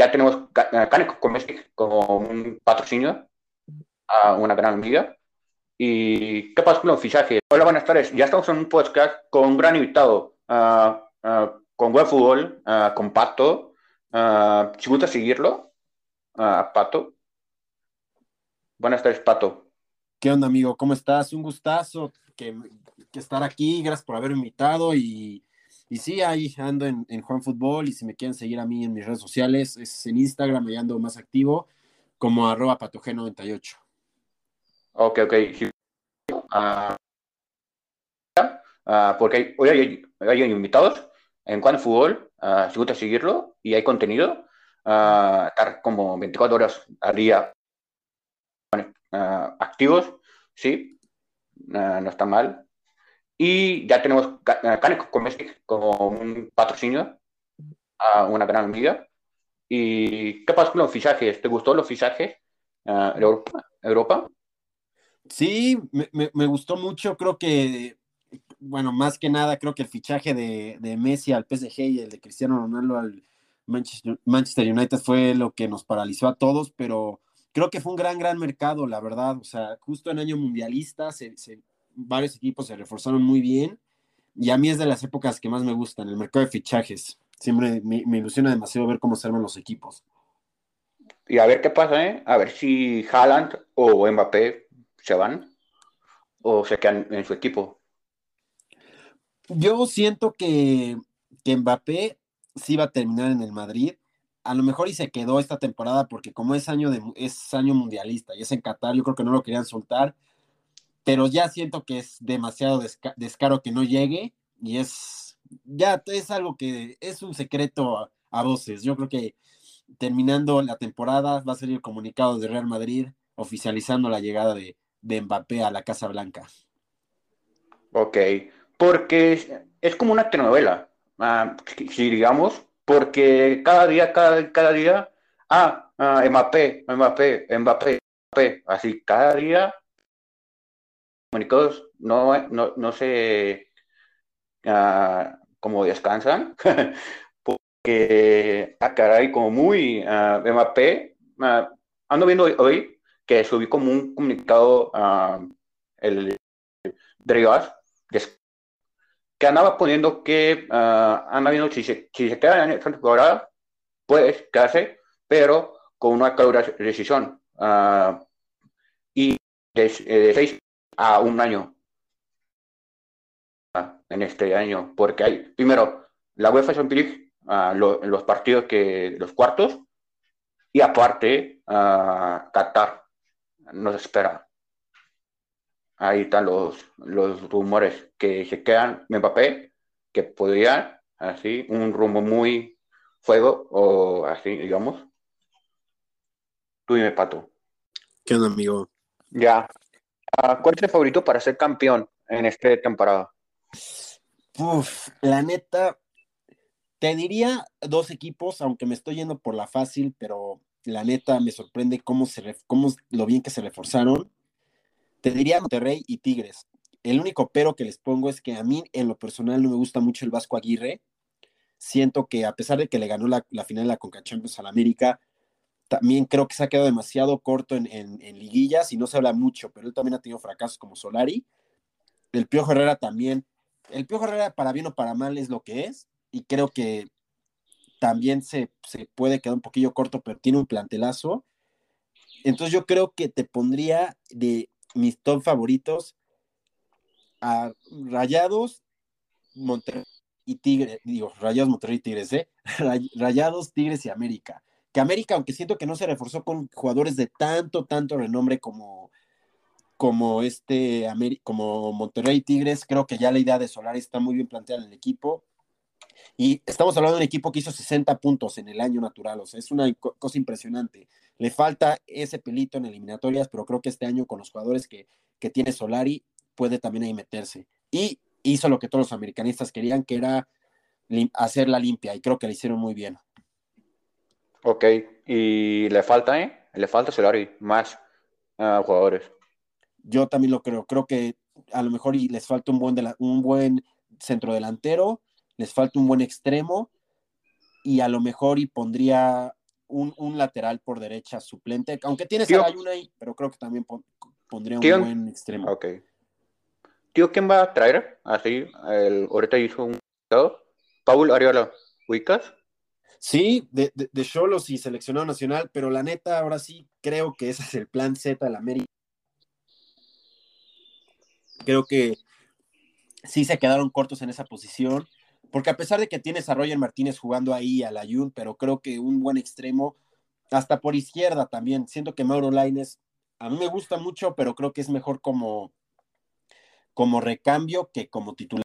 ya tenemos Caneco como un patrocinio a una gran amiga. ¿Y qué pasa con los fichajes? Hola, buenas tardes. Ya estamos en un podcast con un gran invitado, con buen fútbol, con Pato. si gusta seguirlo, Pato. Buenas tardes, Pato. ¿Qué onda, amigo? ¿Cómo estás? Un gustazo que, estar aquí. Gracias por haberme invitado. Y, y sí, ahí ando en, Juan Fútbol. Y si me quieren seguir a mí en mis redes sociales, es en Instagram, me ando más activo, como arroba patog98. Ok, ok. Uh, porque hoy hay, invitados en Juan Fútbol. Uh, si gusta seguirlo y hay contenido, estar como 24 horas al día activos, sí, no está mal. Y ya tenemos Caneco como un patrocinio a una gran amiga. ¿Y qué pasa con los fichajes? ¿Te gustó los fichajes Europa? Europa? Sí, me, gustó mucho. Creo que, bueno, más que nada, creo que el fichaje de, de Messi al PSG y el de Cristiano Ronaldo al Manchester United fue lo que nos paralizó a todos, pero creo que fue un gran, gran mercado, la verdad. O sea, justo en año mundialista, varios equipos se reforzaron muy bien. Y a mí es de las épocas que más me gustan, el mercado de fichajes. Siempre me, ilusiona demasiado ver cómo se arman los equipos. Y a ver qué pasa, ¿eh? A ver si Haaland o Mbappé se van o se quedan en su equipo. Yo siento que, que Mbappé sí va a terminar en el Madrid a lo mejor y se quedó esta temporada porque como es año, de, es año mundialista y es en Qatar, yo creo que no lo querían soltar, pero ya siento que es demasiado descaro que no llegue y es, ya es algo que es un secreto a, voces. Yo creo que terminando la temporada va a salir el comunicado de Real Madrid oficializando la llegada de, de Mbappé a la Casa Blanca. Ok, porque es, como una telenovela. Ah, si digamos, porque cada día, cada, cada día, ah, ah Mbappé, Mbappé, Mbappé, Mbappé, así cada día, comunicados no, no, no se, ah, como descansan, porque, ah, caray, como muy, ah, Mbappé, ando viendo hoy que subí como un comunicado, el Drigas, que andaba poniendo que uh, anda viendo si se, si se queda en esta temporada, pues quedarse, pero con una clara decisión. Uh, y de, de, seis a un año uh, en este año, porque hay, primero, la UEFA Champions League, lo, los partidos que, los cuartos, y aparte, Qatar nos espera ahí están los, los rumores que se quedan Mbappé, que podría, así, un rumbo muy fuego, o así, digamos. Tú dime, Pato. ¿Qué onda, amigo? Ya. Ah, ¿Cuál es el favorito para ser campeón en esta temporada? La neta, te diría dos equipos, aunque me estoy yendo por la fácil, pero la neta me sorprende cómo, se, cómo lo bien que se reforzaron. Te diría Monterrey y Tigres. El único pero que les pongo es que a mí, en lo personal, no me gusta mucho el Vasco Aguirre. Siento que a pesar de que le ganó la, final de la Conca Champions al América, también creo que se ha quedado demasiado corto en, liguillas y no se habla mucho, pero él también ha tenido fracasos como Solari. El Piojo Herrera también. El Piojo Herrera, para bien o para mal, es lo que es, y creo que también se, se puede quedar un poquillo corto, pero tiene un plantelazo. Entonces yo creo que te pondría de mis top favoritos a Rayados, Monterrey y Tigres, digo, Rayados, Monterrey y Tigres, ¿eh? Rayados, Tigres y América. Que América, aunque siento que no se reforzó con jugadores de tanto, tanto renombre como, como este, como Monterrey Tigres, creo que ya la idea de Solari está muy bien planteada en el equipo. Y estamos hablando de un equipo que hizo 60 puntos en el año natural, o sea, es una cosa impresionante. Le falta ese pelito en eliminatorias, pero creo que este año con los jugadores que, tiene Solari puede también ahí meterse. Y hizo lo que todos los americanistas querían, que era hacer la limpia, y creo que le hicieron muy bien. Ok, y le falta, ¿eh? Le falta Solari, más ah, jugadores. Yo también lo creo, creo que a lo mejor les falta un buen, de un buen centro delantero les falta un buen extremo y a lo mejor y pondría un, lateral por derecha suplente, aunque tienes a Ayun ahí, pero creo que también pondría un buen extremo. Ok. Tío, ¿quién va a traer? Así, el, ahorita hizo un... Paul Ariola, ¿ubicas? Sí, de, de, de Cholos y seleccionado nacional, pero la neta, ahora sí creo que ese es el plan Z de la América. Creo que sí se quedaron cortos en esa posición, porque a pesar de que tienes a Roger Martínez jugando ahí a la pero creo que un buen extremo, hasta por izquierda también. Siento que Mauro Laines, a mí me gusta mucho, pero creo que es mejor como, como recambio que como titular.